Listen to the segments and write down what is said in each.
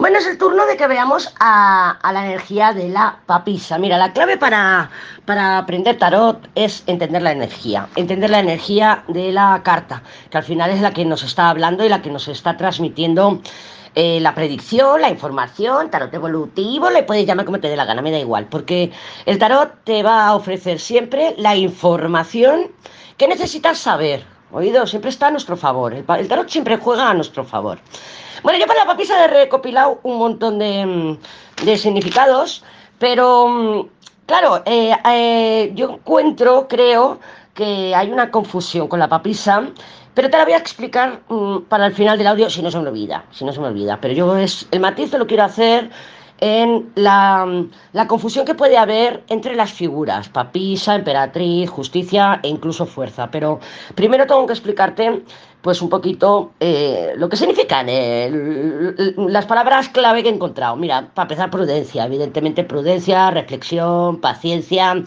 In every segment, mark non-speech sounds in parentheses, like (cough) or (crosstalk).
Bueno, es el turno de que veamos a, la energía de la papisa. Mira, la clave para, para, aprender tarot es entender la energía, entender la energía de la carta, que al final es la que nos está hablando y la que nos está transmitiendo eh, la predicción, la información, tarot evolutivo, le puedes llamar como te dé la gana, me da igual, porque el tarot te va a ofrecer siempre la información que necesitas saber. Oído, siempre está a nuestro favor. El, tarot siempre juega a nuestro favor. Bueno, yo para la papisa he recopilado un montón de, mm, significados, pero mm, claro, eh, eh, yo encuentro, creo, que hay una confusión con la papisa, pero te la voy a explicar mm, para el final del audio si no se me olvida, si no se me olvida. Pero yo es el matiz lo quiero hacer en la, confusión que puede haber entre las figuras, papisa, emperatriz, justicia e incluso fuerza. Pero primero tengo que explicarte pues un poquito eh, lo que significan eh, las palabras clave que he encontrado. Mira, para empezar, prudencia, evidentemente prudencia, reflexión, paciencia.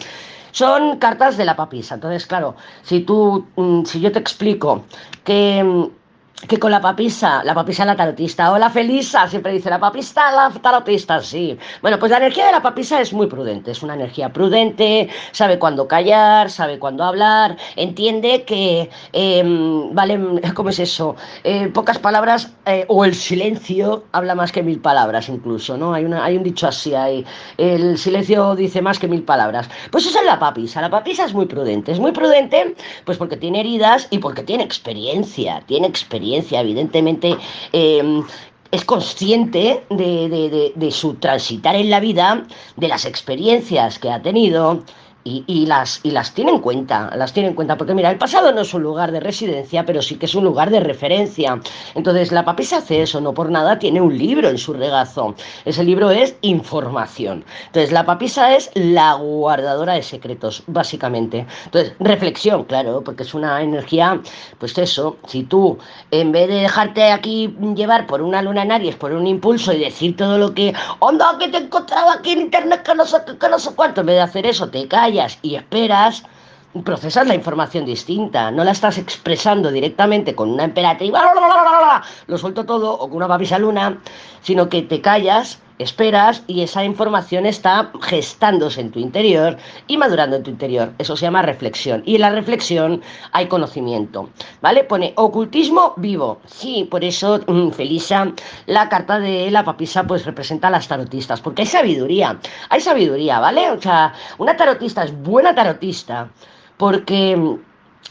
Son cartas de la papisa. Entonces, claro, si tú, mm, si yo te explico que que con la papisa, la papisa la tarotista, o la felisa, siempre dice la papista, la tarotista, sí. Bueno, pues la energía de la papisa es muy prudente, es una energía prudente, sabe cuándo callar, sabe cuándo hablar, entiende que, em, vale, (laughs) ¿cómo es eso? Eh, pocas palabras eh, o el silencio habla más que mil palabras incluso, ¿no? Hay, una, hay un dicho así, hay, el silencio dice más que mil palabras. Pues esa es la papisa, la papisa es muy prudente, es muy prudente pues porque tiene heridas y porque tiene experiencia, tiene experiencia evidentemente. Em, es consciente de, su transitar en la vida, de las experiencias que ha tenido, y, las, y las tiene en cuenta, las tiene en cuenta, porque mira, el pasado no es un lugar de residencia, pero sí que es un lugar de referencia. Entonces, la papisa hace eso, no por nada tiene un libro en su regazo. Ese libro es información. Entonces, la papisa es la guardadora de secretos, básicamente. Entonces, reflexión, claro, porque es una energía, pues eso, si tú, en vez de dejarte aquí llevar por una luna en Aries, por un impulso y decir todo lo que, onda, que te encontraba aquí en internet, que no sé, que no sé cuánto, en vez de hacer eso, te y esperas, procesas la información distinta, no la estás expresando directamente con una emperatriz, lo suelto todo, o con una papisa luna, sino que te callas esperas y esa información está gestándose en tu interior y madurando en tu interior. Eso se llama reflexión. Y en la reflexión hay conocimiento. ¿Vale? Pone ocultismo vivo. Sí, por eso, mm, Felisa, la carta de la papisa pues representa a las tarotistas, porque hay sabiduría. Hay sabiduría, ¿vale? O sea, una tarotista es buena tarotista porque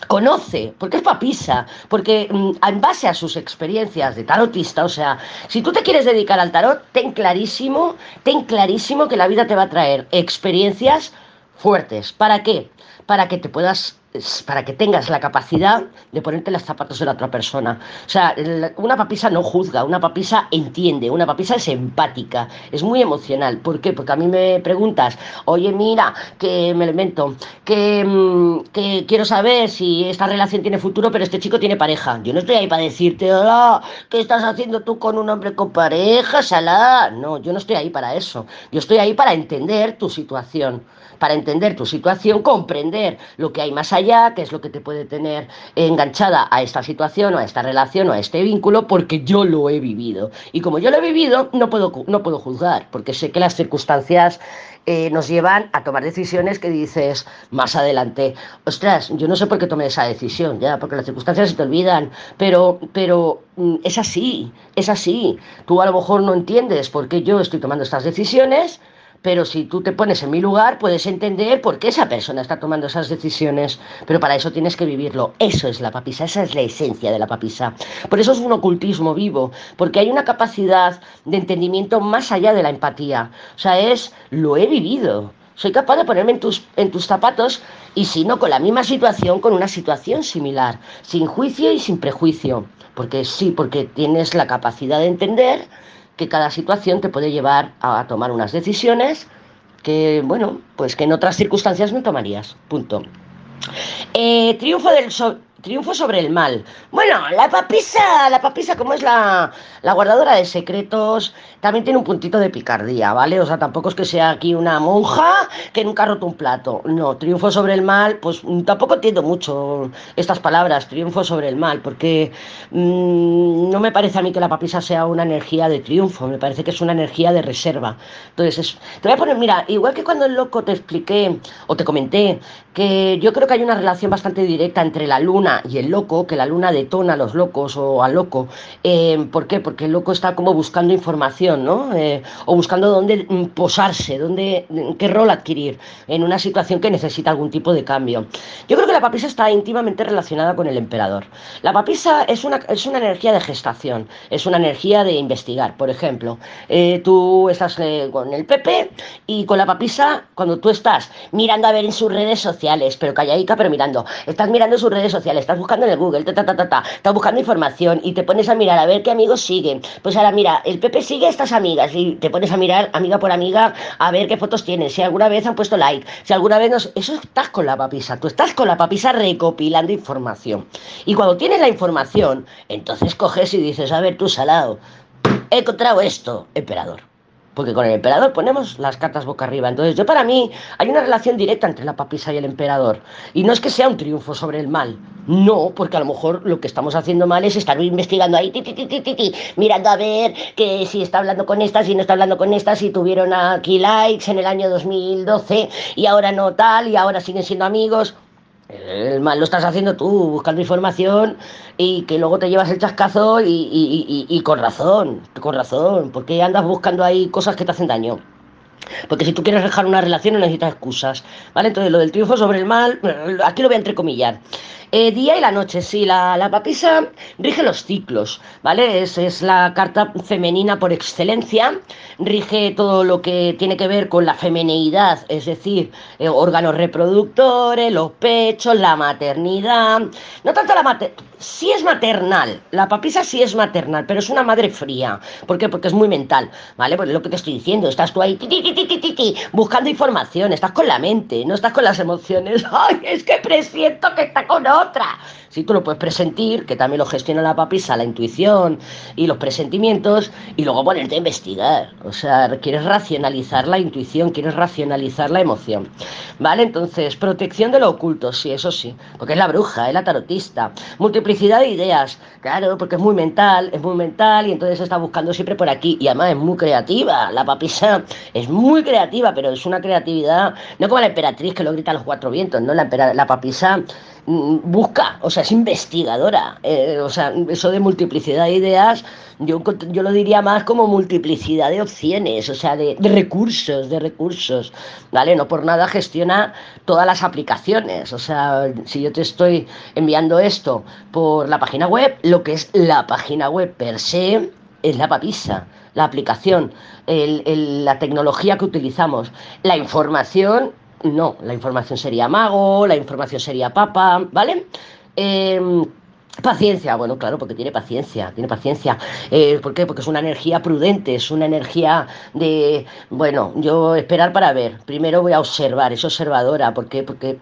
conoce, porque es papisa, porque mm, en base a sus experiencias de tarotista, o sea, si tú te quieres dedicar al tarot, ten clarísimo, ten clarísimo que la vida te va a traer experiencias fuertes. ¿Para qué? Para que te puedas para que tengas la capacidad de ponerte los zapatos de la otra persona. O sea, una papisa no juzga, una papisa entiende, una papisa es empática, es muy emocional. ¿Por qué? Porque a mí me preguntas, oye, mira, que me invento, que, mm, que quiero saber si esta relación tiene futuro, pero este chico tiene pareja. Yo no estoy ahí para decirte, hola, ¿qué estás haciendo tú con un hombre con pareja, salá? No, yo no estoy ahí para eso. Yo estoy ahí para entender tu situación, para entender tu situación, comprender lo que hay más allá qué es lo que te puede tener enganchada a esta situación o a esta relación o a este vínculo, porque yo lo he vivido. Y como yo lo he vivido, no puedo, no puedo juzgar, porque sé que las circunstancias eh, nos llevan a tomar decisiones que dices más adelante, ostras, yo no sé por qué tomé esa decisión, ya, porque las circunstancias se te olvidan, pero, pero mm, es así, es así. Tú a lo mejor no entiendes por qué yo estoy tomando estas decisiones, pero si tú te pones en mi lugar, puedes entender por qué esa persona está tomando esas decisiones, pero para eso tienes que vivirlo. Eso es la papisa, esa es la esencia de la papisa. Por eso es un ocultismo vivo, porque hay una capacidad de entendimiento más allá de la empatía. O sea, es, lo he vivido. Soy capaz de ponerme en tus, en tus zapatos y si no con la misma situación, con una situación similar, sin juicio y sin prejuicio. Porque sí, porque tienes la capacidad de entender que cada situación te puede llevar a tomar unas decisiones que, bueno, pues que en otras circunstancias no tomarías. Punto. Eh, triunfo del triunfo sobre el mal. Bueno, la papisa, la papisa como es la, la guardadora de secretos, también tiene un puntito de picardía, ¿vale? O sea, tampoco es que sea aquí una monja que nunca ha roto un plato. No, triunfo sobre el mal, pues mm, tampoco entiendo mucho estas palabras, triunfo sobre el mal, porque mmm, no me parece a mí que la papisa sea una energía de triunfo, me parece que es una energía de reserva. Entonces, es, te voy a poner, mira, igual que cuando el loco te expliqué o te comenté que yo creo que hay una relación bastante directa entre la luna y el loco, que la luna detona a los locos o al loco. Eh, ¿Por qué? Porque el loco está como buscando información, ¿no? Eh, o buscando dónde mm, posarse, dónde, mm, qué rol adquirir en una situación que necesita algún tipo de cambio. Yo creo que la papisa está íntimamente relacionada con el emperador. La papisa es una, es una energía de gestación, es una energía de investigar. Por ejemplo, eh, tú estás con el PP y con la papisa, cuando tú estás mirando a ver en sus redes sociales, pero calladica, pero mirando. Estás mirando sus redes sociales, estás buscando en el Google, estás buscando información y te pones a mirar a ver qué amigos siguen. Pues ahora mira, el Pepe sigue a estas amigas y te pones a mirar amiga por amiga a ver qué fotos tienen, si alguna vez han puesto like, si alguna vez nos... Eso estás con la papisa, tú estás con la papisa recopilando información. Y cuando tienes la información, entonces coges y dices, a ver, tú salado, he encontrado esto, emperador porque con el emperador ponemos las cartas boca arriba. Entonces, yo para mí hay una relación directa entre la papisa y el emperador. Y no es que sea un triunfo sobre el mal. No, porque a lo mejor lo que estamos haciendo mal es estar investigando ahí, ti, ti, mirando a ver que si está hablando con esta, si no está hablando con esta, si tuvieron aquí likes en el año 2012 y ahora no tal, y ahora siguen siendo amigos. El mal lo estás haciendo tú, buscando información y que luego te llevas el chascazo y, con razón, con razón, porque andas buscando ahí cosas que te hacen daño. Porque si tú quieres dejar una relación no necesitas excusas, ¿vale? Entonces lo del triunfo sobre el mal, aquí lo voy a entrecomillar. Eh, día y la noche, sí, la, la, papisa rige los ciclos, ¿vale? Es, es, la carta femenina por excelencia, rige todo lo que tiene que ver con la femeneidad, es decir, eh, órganos reproductores, los pechos, la maternidad, no tanto la maternidad, sí es maternal, la papisa sí es maternal, pero es una madre fría, ¿por qué? Porque es muy mental, ¿vale? Pues lo que te estoy diciendo, estás tú ahí ti, ti, buscando información, estás con la mente, no estás con las emociones, (laughs) ¡ay, es que presiento que está con otra. Si tú lo puedes presentir, que también lo gestiona la papisa, la intuición y los presentimientos, y luego ponerte a investigar. O sea, quieres racionalizar la intuición, quieres racionalizar la emoción. ¿Vale? Entonces, protección de lo oculto, sí, eso sí, porque es la bruja, es la tarotista. Multiplicidad de ideas, claro, porque es muy mental, es muy mental y entonces está buscando siempre por aquí. Y además es muy creativa. La papisa es muy creativa, pero es una creatividad, no como la emperatriz que lo grita a los cuatro vientos, ¿no? La, la papisa busca, o sea, es investigadora. Eh, o sea, eso de multiplicidad de ideas, yo, yo lo diría más como multiplicidad de opciones, o sea, de, de, recursos, de recursos, ¿vale? No por nada gestiona todas las aplicaciones. O sea, si yo te estoy enviando esto por la página web, lo que es la página web per se es la papisa, la aplicación, el, el, la tecnología que utilizamos. La información no, la información sería mago, la información sería papa, ¿vale? Em, paciencia, bueno, claro, porque tiene paciencia, tiene paciencia. Eh, ¿Por qué? Porque es una energía prudente, es una energía de, bueno, yo esperar para ver. Primero voy a observar, es observadora, ¿por qué? Porque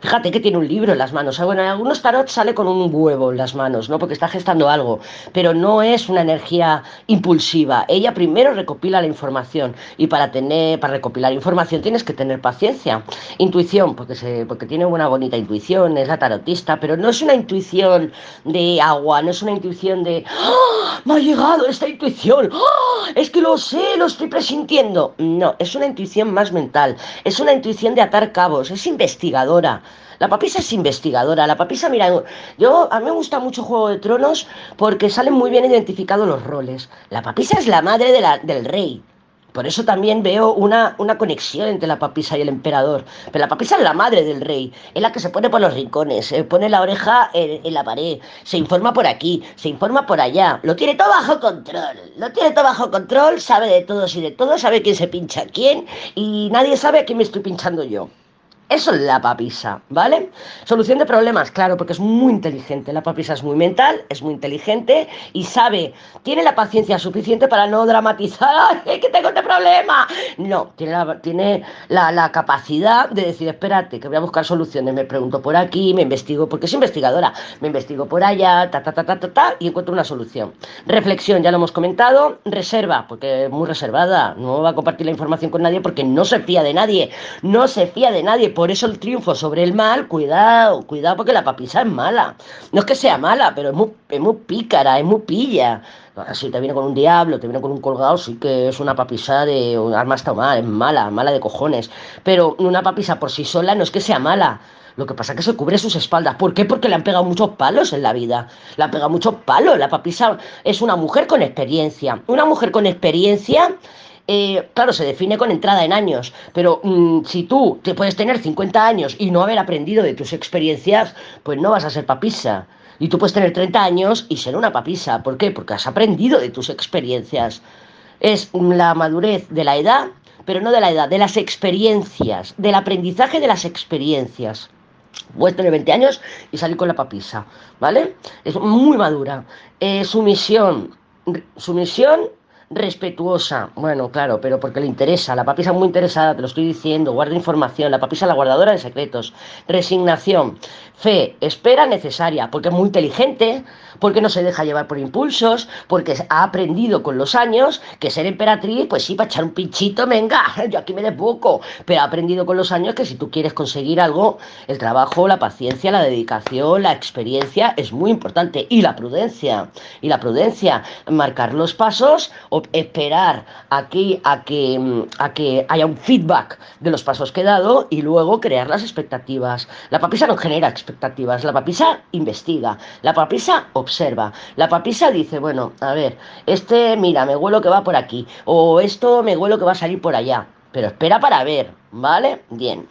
Fíjate que tiene un libro en las manos. Bueno, en algunos tarot sale con un huevo en las manos, ¿no? Porque está gestando algo. Pero no es una energía impulsiva. Ella primero recopila la información. Y para tener, para recopilar información tienes que tener paciencia. Intuición, porque se, porque tiene una bonita intuición, es la tarotista, pero no es una intuición de agua, no es una intuición de ¡Ah! me ha llegado esta intuición. ¡Ah! Es que lo sé, lo estoy presintiendo. No, es una intuición más mental. Es una intuición de atar cabos, es investigadora. La papisa es investigadora. La papisa, mira, yo a mí me gusta mucho Juego de Tronos porque salen muy bien identificados los roles. La papisa es la madre del rey. Por eso también veo una, una, conexión entre la papisa y el emperador. Pero la papisa es la madre del rey, es la que se pone por los rincones, se pone la oreja en, en, la pared, se informa por aquí, se informa por allá. Lo tiene todo bajo control, lo tiene todo bajo control, sabe de todos y de todos, sabe quién se pincha a quién y nadie sabe a quién me estoy pinchando yo. Eso es la papisa, ¿vale? Solución de problemas, claro, porque es muy inteligente. La papisa es muy mental, es muy inteligente y sabe, tiene la paciencia suficiente para no dramatizar, (laughs) ¡ay, que tengo este problema! No, tiene, la, tiene la, capacidad de decir, espérate, que voy a buscar soluciones. Me pregunto por aquí, me investigo, porque es investigadora, me investigo por allá, ta, ta, ta, ta, ta, ta, y encuentro una solución. Reflexión, ya lo hemos comentado. Reserva, porque es muy reservada, no va a compartir la información con nadie porque no se fía de nadie, no se fía de nadie por eso el triunfo sobre el mal, cuidado, cuidado porque la papisa es mala. No es que sea mala, pero es muy, es muy pícara, es muy pilla. Si te viene con un diablo, te viene con un colgado, sí que es una papisa de un arma está mal, es mala, mala de cojones. Pero una papisa por sí sola no es que sea mala. Lo que pasa es que se cubre sus espaldas. ¿Por qué? Porque le han pegado muchos palos en la vida. Le han pegado muchos palos. La papisa es una mujer con experiencia. Una mujer con experiencia eh, claro, se define con entrada en años, pero mm, si tú te puedes tener 50 años y no haber aprendido de tus experiencias, pues no vas a ser papisa. Y tú puedes tener 30 años y ser una papisa. ¿Por qué? Porque has aprendido de tus experiencias. Es la madurez de la edad, pero no de la edad, de las experiencias, del aprendizaje de las experiencias. Puedes tener 20 años y salir con la papisa, ¿vale? Es muy madura. Eh, sumisión, sumisión respetuosa. Bueno, claro, pero porque le interesa. La papisa muy interesada, te lo estoy diciendo. Guarda información. La papisa la guardadora de secretos. Resignación. Fe, espera necesaria, porque es muy inteligente, porque no se deja llevar por impulsos, porque ha aprendido con los años que ser emperatriz, pues sí, para echar un pinchito, venga, (laughs) yo aquí me desboco, pero ha aprendido con los años que si tú quieres conseguir algo, el trabajo, la paciencia, la dedicación, la experiencia es muy importante, y la prudencia, y la prudencia, marcar los pasos, o esperar aquí a que, a que haya un feedback de los pasos que he dado y luego crear las expectativas. La papisa no genera expectativas. La papisa investiga, la papisa observa, la papisa dice, bueno, a ver, este, mira, me huelo que va por aquí, o esto me huelo que va a salir por allá, pero espera para ver, ¿vale? Bien.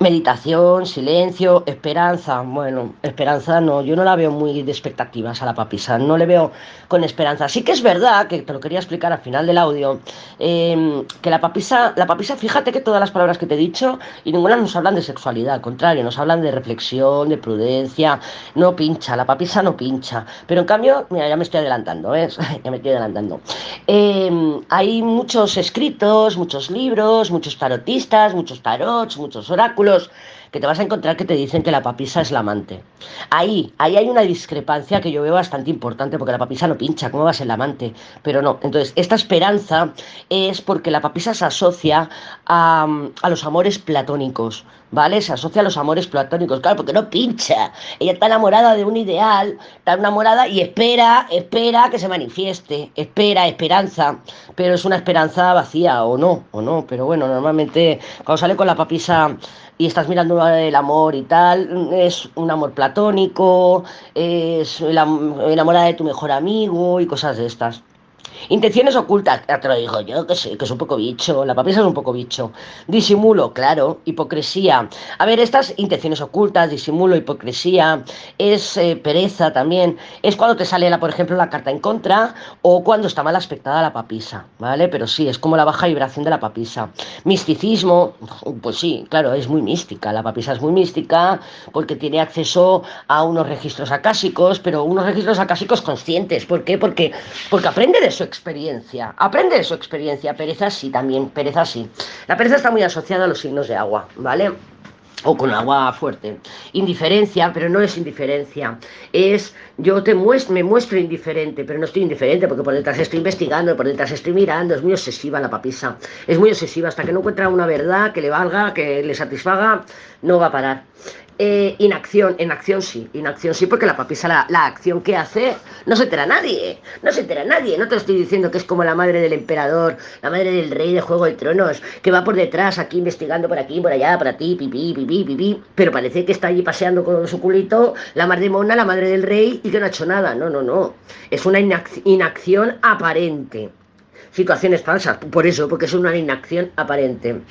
Meditación, silencio, esperanza. Bueno, esperanza no, yo no la veo muy de expectativas a la papisa, no le veo con esperanza. Sí que es verdad, que te lo quería explicar al final del audio, em, que la papisa, la papisa, fíjate que todas las palabras que te he dicho, y ninguna nos hablan de sexualidad, al contrario, nos hablan de reflexión, de prudencia, no pincha, la papisa no pincha. Pero en cambio, mira, ya me estoy adelantando, ¿ves? (laughs) ya me estoy adelantando. Em, hay muchos escritos, muchos libros, muchos tarotistas, muchos tarots, muchos oráculos, que te vas a encontrar que te dicen que la papisa es la amante. Ahí, ahí hay una discrepancia que yo veo bastante importante, porque la papisa no pincha, ¿cómo va a ser la amante? Pero no, entonces, esta esperanza es porque la papisa se asocia a, a los amores platónicos, ¿vale? Se asocia a los amores platónicos, claro, porque no pincha. Ella está enamorada de un ideal, está enamorada y espera, espera que se manifieste, espera, esperanza, pero es una esperanza vacía, o no, o no, pero bueno, normalmente cuando sale con la papisa y estás mirando el amor y tal, es un amor platónico, es enamorada de tu mejor amigo y cosas de estas. Intenciones ocultas, ya te lo digo yo, que sé, que es un poco bicho, la papisa es un poco bicho. Disimulo, claro, hipocresía. A ver, estas intenciones ocultas, disimulo, hipocresía, es eh, pereza también. Es cuando te sale, la, por ejemplo, la carta en contra o cuando está mal aspectada la papisa, ¿vale? Pero sí, es como la baja vibración de la papisa. Misticismo, pues sí, claro, es muy mística. La papisa es muy mística porque tiene acceso a unos registros acásicos, pero unos registros acásicos conscientes. ¿Por qué? Porque, porque aprende de su experiencia. Aprende de su experiencia. Pereza sí también, pereza sí. La pereza está muy asociada a los signos de agua, ¿vale? o con agua fuerte. Indiferencia, pero no es indiferencia. Es yo te muestro, me muestro indiferente, pero no estoy indiferente porque por detrás estoy investigando, por detrás estoy mirando. Es muy obsesiva la papisa. Es muy obsesiva. Hasta que no encuentra una verdad que le valga, que le satisfaga, no va a parar. Eh, inacción, en acción sí, inacción sí, porque la papisa, la, la, acción que hace, no se entera nadie, no se entera nadie. No te estoy diciendo que es como la madre del emperador, la madre del rey de Juego de Tronos, que va por detrás aquí investigando por aquí, por allá, para ti, pipí, pipí, pipí, pero parece que está allí paseando con su culito, la madre mona, la madre del rey, y que no ha hecho nada. No, no, no. Es una inacción aparente. Situaciones falsas, por eso, porque es una inacción aparente.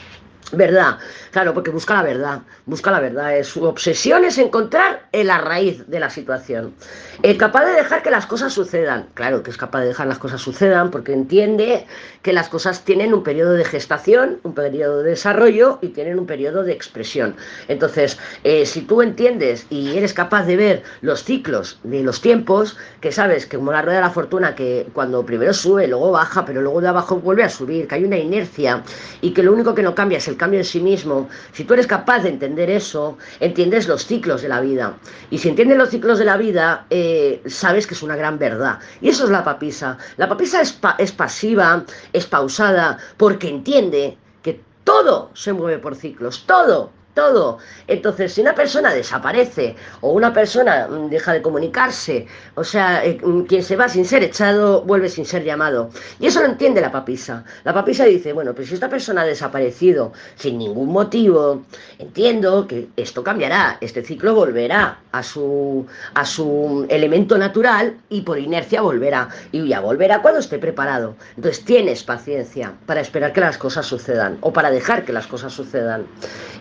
Verdad, claro, porque busca la verdad, busca la verdad. Es, su obsesión es encontrar la raíz de la situación. Es capaz de dejar que las cosas sucedan. Claro que es capaz de dejar las cosas sucedan porque entiende que las cosas tienen un periodo de gestación, un periodo de desarrollo y tienen un periodo de expresión. Entonces, eh, si tú entiendes y eres capaz de ver los ciclos de los tiempos, que sabes que como la rueda de la fortuna, que cuando primero sube, luego baja, pero luego de abajo vuelve a subir, que hay una inercia y que lo único que no cambia es el cambio en sí mismo, si tú eres capaz de entender eso, entiendes los ciclos de la vida. Y si entiendes los ciclos de la vida, eh, sabes que es una gran verdad. Y eso es la papisa. La papisa es, es pasiva, es pausada, porque entiende que todo se mueve por ciclos, todo todo. Entonces, si una persona desaparece o una persona mm, deja de comunicarse, o sea, eh, mm, quien se va sin ser echado, vuelve sin ser llamado. Y eso lo entiende la papisa. La papisa dice, bueno, pues si esta persona ha desaparecido sin ningún motivo, entiendo que esto cambiará, este ciclo volverá a su, a su elemento natural y por inercia volverá. Y ya volverá cuando esté preparado. Entonces, tienes paciencia para esperar que las cosas sucedan o para dejar que las cosas sucedan.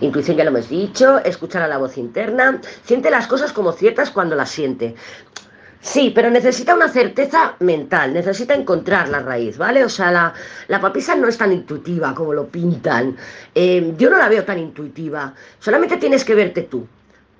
Intuición ya lo hemos dicho, escuchar a la voz interna, siente las cosas como ciertas cuando las siente. Sí, pero necesita una certeza mental, necesita encontrar la raíz, ¿vale? O sea, la, la papisa no es tan intuitiva como lo pintan. Eh, yo no la veo tan intuitiva. Solamente tienes que verte tú,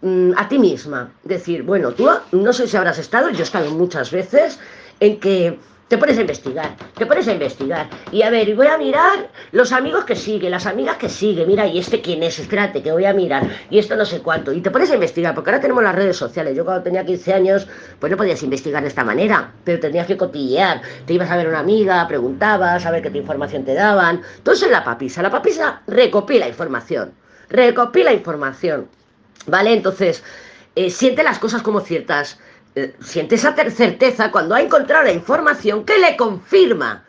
mm, a ti misma. Decir, bueno, tú no sé si habrás estado, yo he estado muchas veces, en que te pones a investigar, te pones a investigar. Y a ver, y voy a mirar los amigos que sigue, las amigas que sigue. Mira, ¿y este quién es? Espérate, que voy a mirar. Y esto no sé cuánto. Y te pones a investigar, porque ahora tenemos las redes sociales. Yo cuando tenía 15 años, pues no podías investigar de esta manera, pero tenías que cotillear. Te ibas a ver una amiga, preguntabas, a ver qué información te daban. Todo eso es la papisa. La papisa recopila información. Recopila información. ¿Vale? Entonces, eh, siente las cosas como ciertas siente esa certeza cuando ha encontrado la información que le confirma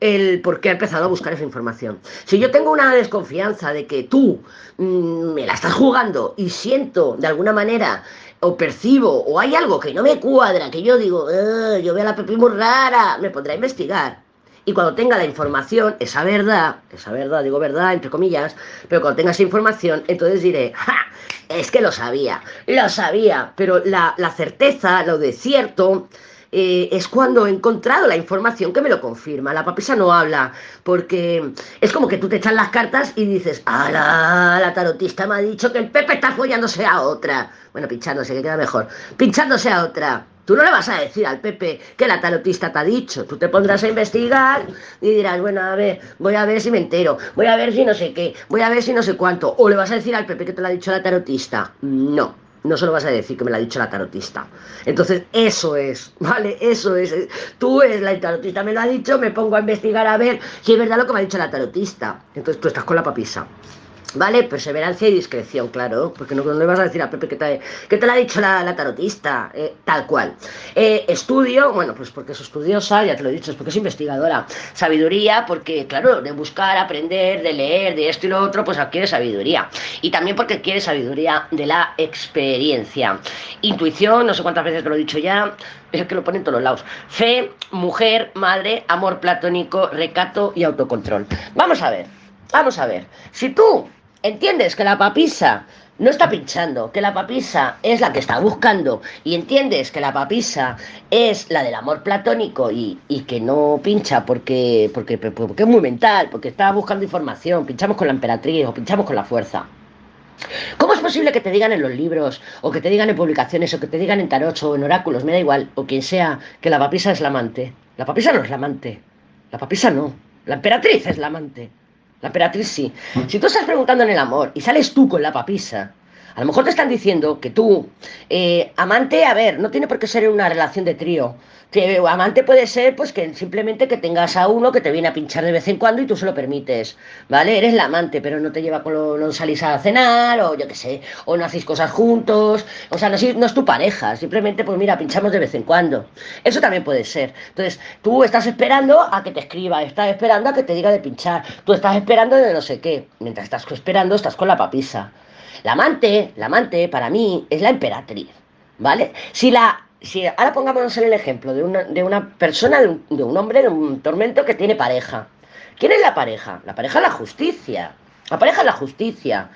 el por qué ha empezado a buscar esa información. Si yo tengo una desconfianza de que tú mm, me la estás jugando y siento de alguna manera o percibo o hay algo que no me cuadra, que yo digo, eh, yo veo a la Pepi muy rara, me pondré a investigar. Y cuando tenga la información, esa verdad, esa verdad, digo verdad, entre comillas, pero cuando tenga esa información, entonces diré, ¡ja! Es que lo sabía, lo sabía, pero la, certeza, lo de cierto, eh, es cuando he encontrado la información que me lo confirma. La papisa no habla, porque es como que tú te echas las cartas y dices, ¡Hala! La tarotista me ha dicho que el Pepe está follándose a otra. Bueno, pinchándose, que queda mejor. Pinchándose a otra. Tú no le vas a decir al Pepe que la tarotista te ha dicho. Tú te pondrás a investigar y dirás, bueno, a ver, voy a ver si me entero, voy a ver si no sé qué, voy a ver si no sé cuánto. O le vas a decir al Pepe que te lo ha dicho la tarotista. No. No se lo vas a decir que me lo ha dicho la tarotista. Entonces, eso es, ¿vale? Eso es. Tú es la tarotista, me lo ha dicho, me pongo a investigar a ver si es verdad lo que me ha dicho la tarotista. Entonces tú estás con la papisa. ¿Vale? Perseverancia y discreción, claro, porque no, le vas a decir a Pepe que te, que te lo ha dicho la, tarotista, eh, tal cual. Eh, estudio, bueno, pues porque es estudiosa, ya te lo he dicho, es porque es investigadora. Sabiduría, porque, claro, de buscar, aprender, de leer, de esto y lo otro, pues adquiere sabiduría. Y también porque quiere sabiduría de la experiencia. Intuición, no sé cuántas veces te lo he dicho ya, es que lo ponen en todos los lados. Fe, mujer, madre, amor platónico, recato y autocontrol. Vamos a ver, vamos a ver. Si tú entiendes que la papisa no está pinchando, que la papisa es la que está buscando y entiendes que la papisa es la del amor platónico y, que no pincha porque, porque, porque es muy mental, porque está buscando información, pinchamos con la emperatriz o pinchamos con la fuerza. ¿Cómo es posible que te digan en los libros, o que te digan en publicaciones, o que te digan en tarot o en oráculos, me da igual, o quien sea, que la papisa es la amante? La papisa no es la amante. La papisa no. La emperatriz es la amante. La emperatriz sí. Si tú estás preguntando en el amor y sales tú con la papisa, a lo mejor te están diciendo que tú, eh, amante, a ver, no tiene por qué ser una relación de trío. Que amante puede ser, pues, que simplemente que tengas a uno que te viene a pinchar de vez en cuando y tú se lo permites, ¿vale? Eres la amante, pero no te lleva con lo, no salís a cenar, o yo qué sé, o no hacéis cosas juntos, o sea, no, no es tu pareja, simplemente, pues mira, pinchamos de vez en cuando. Eso también puede ser. Entonces, tú estás esperando a que te escriba, estás esperando a que te diga de pinchar, tú estás esperando de no sé qué. Mientras estás esperando, estás con la papisa. La amante, la amante para mí es la emperatriz, ¿vale? Si la si ahora pongámonos en el ejemplo de una, de una persona, de un, hombre, de un tormento que tiene pareja. ¿Quién es la pareja? La pareja es la justicia. La pareja es la justicia.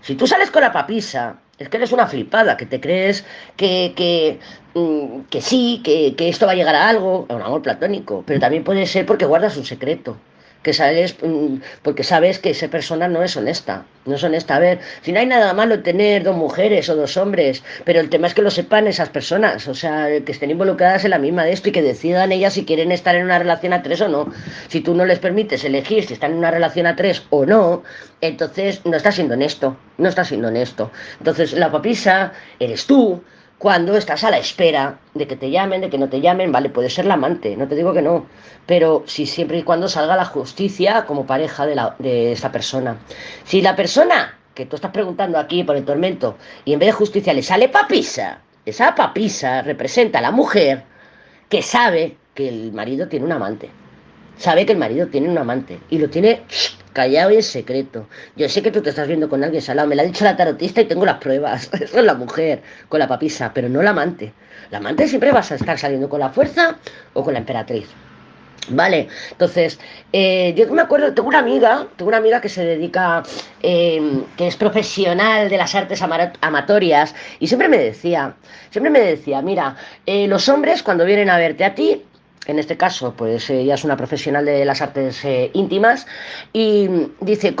Si tú sales con la papisa, es que eres una flipada, que te crees que, que, mm, que sí, que, que esto va a llegar a algo, a un amor platónico, pero también puede ser porque guardas un secreto que sales mm, porque sabes que esa persona no es honesta, no es honesta. A ver, si no hay nada malo tener dos mujeres o dos hombres, pero el tema es que lo sepan esas personas, o sea, que estén involucradas en la misma de esto y que decidan ellas si quieren estar en una relación a tres o no. Si tú no les permites elegir si están en una relación a tres o no, entonces no estás siendo honesto, no estás siendo honesto. Entonces la papisa eres tú, cuando estás a la espera de que te llamen, de que no te llamen, vale, puede ser la amante, no te digo que no, pero si siempre y cuando salga la justicia como pareja de, la, de esta persona. Si la persona que tú estás preguntando aquí por el tormento y en vez de justicia le sale papisa, esa papisa representa a la mujer que sabe que el marido tiene un amante sabe que el marido tiene un amante y lo tiene callado y en secreto. Yo sé que tú te estás viendo con alguien salado, me lo ha dicho la tarotista y tengo las pruebas. (laughs) Eso es la mujer con la papisa, pero no la amante. La amante siempre vas a estar saliendo con la fuerza o con la emperatriz. Vale, entonces, eh, yo me acuerdo, tengo una amiga, tengo una amiga que se dedica, em, que es profesional de las artes amatorias, y siempre me decía, siempre me decía, mira, eh, los hombres cuando vienen a verte a ti, en este caso, pues ella es una profesional de las artes eh, íntimas y dice,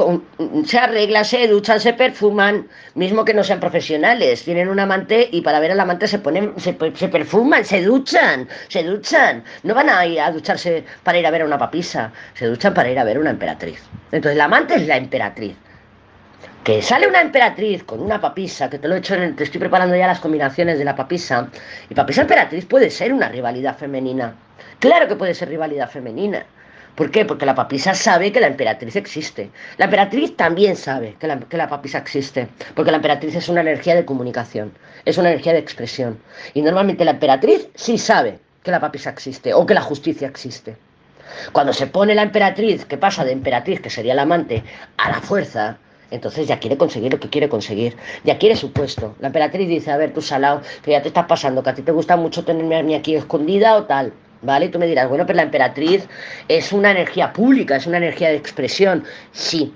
se arreglan, se duchan, se perfuman, mismo que no sean profesionales, tienen un amante y para ver al amante se ponen, se, perfuman, se duchan, se duchan, no van a ir a ducharse para ir a ver a una papisa, se duchan para ir a ver a una emperatriz. Entonces la amante es la emperatriz. Que sale una emperatriz con una papisa, que te lo he hecho, te estoy preparando ya las combinaciones de la papisa, y papisa emperatriz puede ser una rivalidad femenina Claro que puede ser rivalidad femenina. ¿Por qué? Porque la papisa sabe que la emperatriz existe. La emperatriz también sabe que la, que la, papisa existe, porque la emperatriz es una energía de comunicación, es una energía de expresión. Y normalmente la emperatriz sí sabe que la papisa existe o que la justicia existe. Cuando se pone la emperatriz, que pasa de emperatriz, que sería la amante, a la fuerza, entonces ya quiere conseguir lo que quiere conseguir, ya quiere su puesto. La emperatriz dice, a ver, tú salado, que ya te estás pasando, que a ti te gusta mucho tenerme a mí aquí escondida o tal. ¿Vale? tú me dirás, bueno, pero la emperatriz es una energía pública, es una energía de expresión. Sí,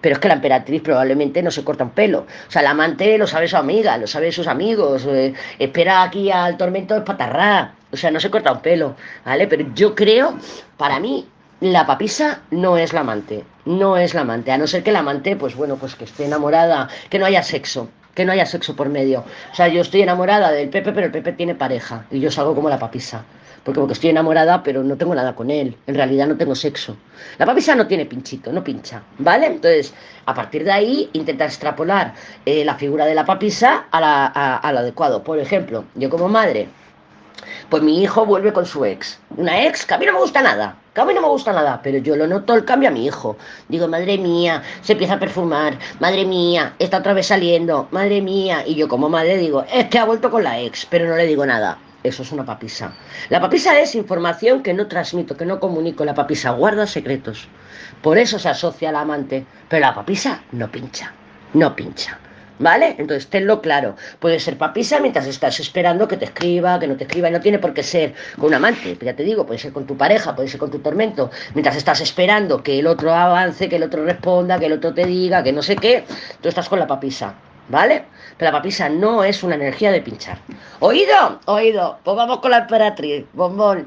pero es que la emperatriz probablemente no se corta un pelo. O sea, la amante lo sabe su amiga, lo sabe sus amigos, eh, espera aquí al tormento de patarrá. O sea, no se corta un pelo, ¿vale? Pero yo creo, para mí, la papisa no es la amante, no es la amante, a no ser que la amante, pues bueno, pues que esté enamorada, que no haya sexo, que no haya sexo por medio. O sea, yo estoy enamorada del Pepe, pero el Pepe tiene pareja y yo salgo como la papisa porque, porque estoy enamorada, pero no tengo nada con él. En realidad no tengo sexo. La papisa no tiene pinchito, no pincha, ¿vale? Entonces, a partir de ahí, intenta extrapolar eh, la figura de la papisa a, la, a, lo adecuado. Por ejemplo, yo como madre, pues mi hijo vuelve con su ex. Una ex que a mí no me gusta nada. Que a mí no me gusta nada, pero yo lo noto el cambio a mi hijo. Digo, madre mía, se empieza a perfumar. Madre mía, está otra vez saliendo. Madre mía. Y yo como madre digo, es que ha vuelto con la ex, pero no le digo nada. Eso es una papisa. La papisa es información que no transmito, que no comunico. La papisa guarda secretos. Por eso se asocia al amante. Pero la papisa no pincha. No pincha. ¿Vale? Entonces tenlo claro. Puede ser papisa mientras estás esperando que te escriba, que no te escriba, y no tiene por qué ser con un amante. ya te digo, puede ser con tu pareja, puede ser con tu tormento. Mientras estás esperando que el otro avance, que el otro responda, que el otro te diga, que no sé qué, tú estás con la papisa. ¿Vale? Pero la papisa no es una energía de pinchar. ¿Oído? Oído. Pues vamos con la emperatriz. Bombón.